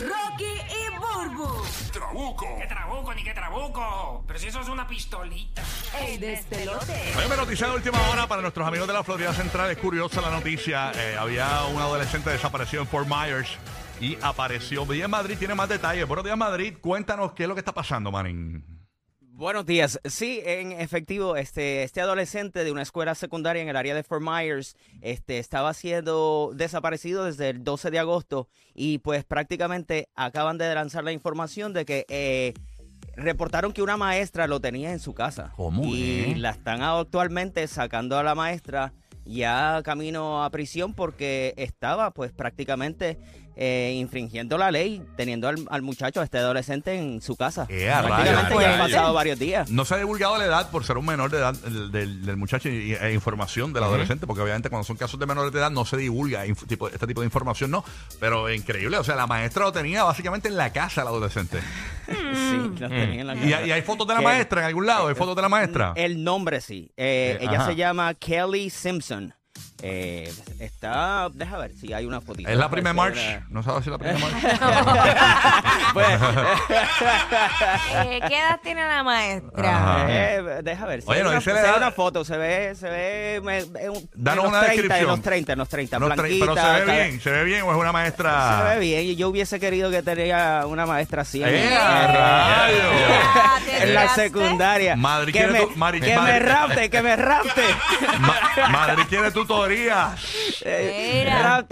Rocky y Burbu. Trabuco. ¿Qué trabuco ni qué trabuco? Pero si eso es una pistolita. El despelote. Oye, noticia de última hora para nuestros amigos de la Florida Central. Es curiosa la noticia. Eh, había un adolescente desaparecido en Fort Myers y apareció. Día en Madrid tiene más detalles. Buenos días, Madrid. Cuéntanos qué es lo que está pasando, Manín. Buenos días. Sí, en efectivo, este, este adolescente de una escuela secundaria en el área de Fort Myers este, estaba siendo desaparecido desde el 12 de agosto y pues prácticamente acaban de lanzar la información de que eh, reportaron que una maestra lo tenía en su casa. ¿Cómo Y la están actualmente sacando a la maestra ya camino a prisión porque estaba pues prácticamente eh, infringiendo la ley, teniendo al, al muchacho, a este adolescente en su casa. A prácticamente han pasado varios días. No se ha divulgado la edad por ser un menor de edad del, del- del muchacho y, e información del adolescente, porque obviamente cuando son casos de menores de edad no se divulga inf- tipo- este tipo de información, no. Pero increíble, o sea, la maestra lo tenía básicamente en la casa, el adolescente. Sí, los tenía en la ¿Y, y hay fotos de la maestra en algún lado? ¿Hay fotos de la maestra? El nombre sí. Eh, Eh, ella ajá. se llama Kelly Simpson. Eh, está, deja ver si hay una fotito. ¿Es la prima March? una- ¿No sabes si es la prima March? Pues, Eh, ¿Qué edad tiene la maestra? Eh, deja ver. Si Oye, hay no una, dice la edad. una foto, se ve, se ve, me- en un- Danos en una los 30, descripción. En los 30, en los 30, No, tre- blanquita. pero se ve cara- bien, se ve bien o es una maestra. Se ve bien. y Yo hubiese querido que tenía una maestra así. en- ¡Eh, te en la tiraste. secundaria. Madrid que quiere me, tu- Madrid- que Madrid- me rapte, que me rapte. Ma- Madrid quiere tutoría. Eh, Mira.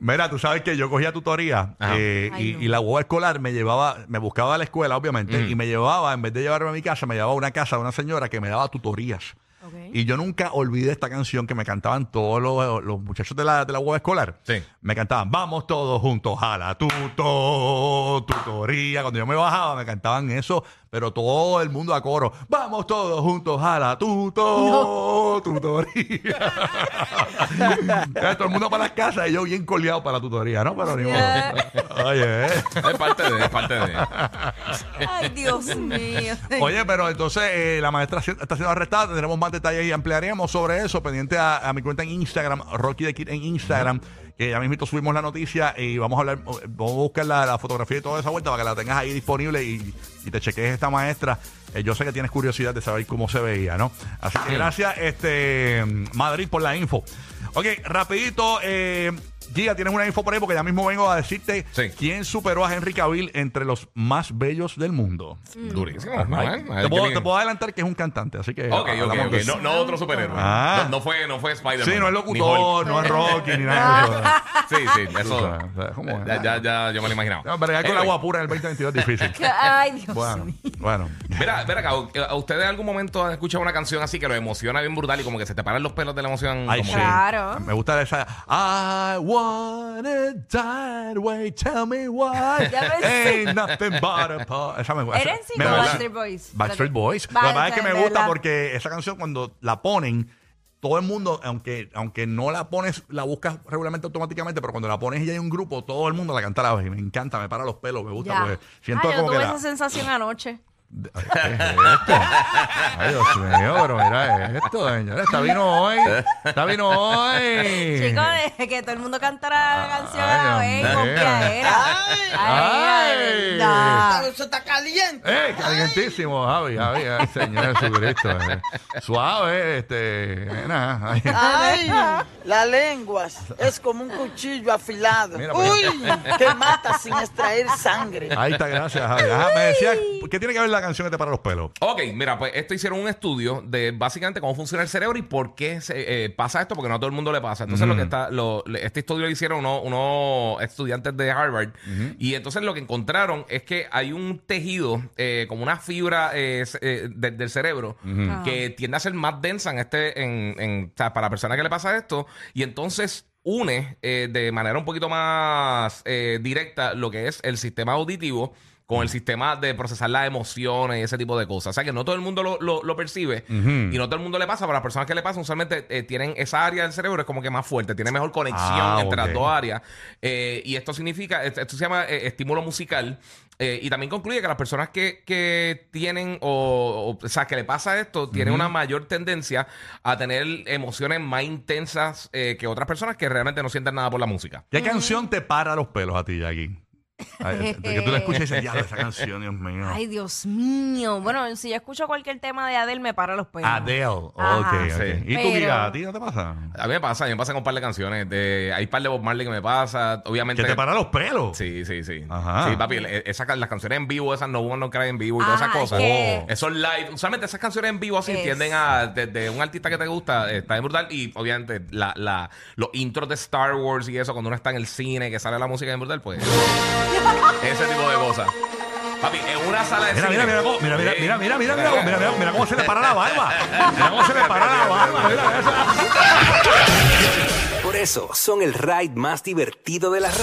Mira, tú sabes que yo cogía tutoría eh, Ay, y, no. y la hueva escolar me llevaba, me buscaba a la escuela, obviamente, y me llevaba, en vez de llevarme a mi casa, me llevaba a una casa de una señora que me daba tutorías. Ok. Y yo nunca olvidé esta canción que me cantaban todos los, los muchachos de la, de la hueva escolar. Sí. Me cantaban, vamos todos juntos a la tuto, tutoría. Cuando yo me bajaba, me cantaban eso, pero todo el mundo a coro, vamos todos juntos a la tuto, tutoría. Todo el mundo para las casas y yo bien coleado para la tutoría, ¿no? Pero ni modo. Oye, eh. Es parte de, es parte de. Ay, Dios mío. Oye, pero entonces eh, la maestra está siendo arrestada. Tendremos más detalles y ampliaremos sobre eso. Pendiente a, a mi cuenta en Instagram, Rocky de Kid en Instagram. Que ya mismito subimos la noticia y vamos a hablar, vamos a buscar la, la fotografía y toda esa vuelta para que la tengas ahí disponible y, y te cheques esta maestra. Eh, yo sé que tienes curiosidad de saber cómo se veía, ¿no? Así que gracias, este Madrid, por la info. Ok, rapidito, eh, Giga, tienes una info por ahí porque ya mismo vengo a decirte Sí. quién superó a Henry Cavill entre los más bellos del mundo. Durísimo. Ay, man. te, puedo, te puedo adelantar que es un cantante, así que. Ok, ok, hablamos ok. de eso. No, no otro superhéroe. Ah. No, no fue, no fue Spider-Man. Sí, no es ni locutor, Hulk. no es Rocky, ni nada de eso. Sí, sí, eso. Tú sabes, ¿sabes cómo es? Ya, ya, ya, yo me lo imaginaba. No, pero ya con el Anyway, agua pura en el 2022 es difícil. Ay, Dios Bueno, mío. bueno. Mira, mira acá, ¿a ustedes en algún momento han escuchado una canción así que lo emociona bien brutal y como que se te paran los pelos de la emoción? Ay, como sí. que- Claro. Me gusta esa. I it that way, tell me why. Ya ves. Ain't nothing but a pa- Esa me gusta. ¿Eres esa- sí me gusta. Backstreet Boys? Backstreet Boys. La verdad es que me gusta verdad. porque esa canción cuando la ponen, todo el mundo, aunque, aunque no la pones, la buscas regularmente automáticamente, pero cuando la pones y hay un grupo, todo el mundo la canta a la vez. Me encanta, me para los pelos, me gusta Ya. porque siento yo como que tuve la- esa sensación anoche. Ay, ¿qué es esto? Ay, Dios mío, pero mira esto, señora. Está vino hoy. Está vino hoy. Chicos, que todo el mundo cantara la canción a la Ay, vez, Dios mío. confiadera. Ay. Ay, de verdad. Eso está caliente. ¡Eh! Calientísimo, Javi, Javi, ay, Señor Jesucristo. eh. Suave, este. Nada. ay. Ay, la lengua es como un cuchillo afilado. Mira, por Uy, que mata sin extraer sangre. Ahí está, gracias, Javi. Ajá, me decía, ¿qué tiene que ver la canción que te para los pelos? Ok, mira, pues esto hicieron un estudio de básicamente cómo funciona el cerebro y por qué se, eh, pasa esto, porque no a todo el mundo le pasa. Entonces, lo que está, lo- le- este estudio lo hicieron unos, unos estudiantes de Harvard y entonces lo que encontraron es que hay un tejido, eh, como una fibra eh, eh, de- del cerebro, que tiende a ser más densa en este, en, en- o sea, para la persona que le pasa esto, y entonces une eh, de manera un poquito más eh, directa lo que es el sistema auditivo con el sistema de procesar las emociones y ese tipo de cosas. O sea que no todo el mundo lo, lo- lo percibe y no todo el mundo le pasa, pero las personas que le pasan usualmente eh, tienen esa área del cerebro es como que más fuerte, tiene mejor conexión Ah, entre las dos áreas. Eh, y esto significa, esto, se llama eh, estímulo musical. eh, y también concluye que las personas que, que tienen o, o, o sea, que le pasa esto, tienen una mayor tendencia a tener emociones más intensas eh, que otras personas que realmente no sienten nada por la música. ¿Qué canción te para los pelos a ti, Jackie? Ay, de que tú la escuchas y dices, ya, esa canción, Dios mío. Ay, Dios mío. Bueno, si yo escucho cualquier tema de Adele, me para los pelos. Adele. Ok, Ajá. ok. Sí. ¿Y tú, Pero- Giga, a ti no te pasa? A mí me pasa, a mí me pasa con un par de canciones. De, hay un par de Bob Marley que me pasa. Obviamente. Que te para los pelos. Sí, sí, sí. Ajá. Sí, papi, esas, las canciones en vivo, esas no one no cry en vivo y todas esas cosas. es que- Esos live. Usualmente esas canciones en vivo así Es- tienden a. De, de un artista que te gusta, eh, está bien brutal. Y obviamente la, la, los intros de Star Wars y eso, cuando uno está en el cine, que sale la música bien brutal, pues. Ese tipo de cosas. Papi, en una sala de Mira, cine. mira, mira, cómo- mira, mira, Sí. mira, mira, mira, mira, mira, mira, mira cómo se le para la barba. Mira cómo se le para la barba. Mira. Por eso son el ride más divertido de la radio.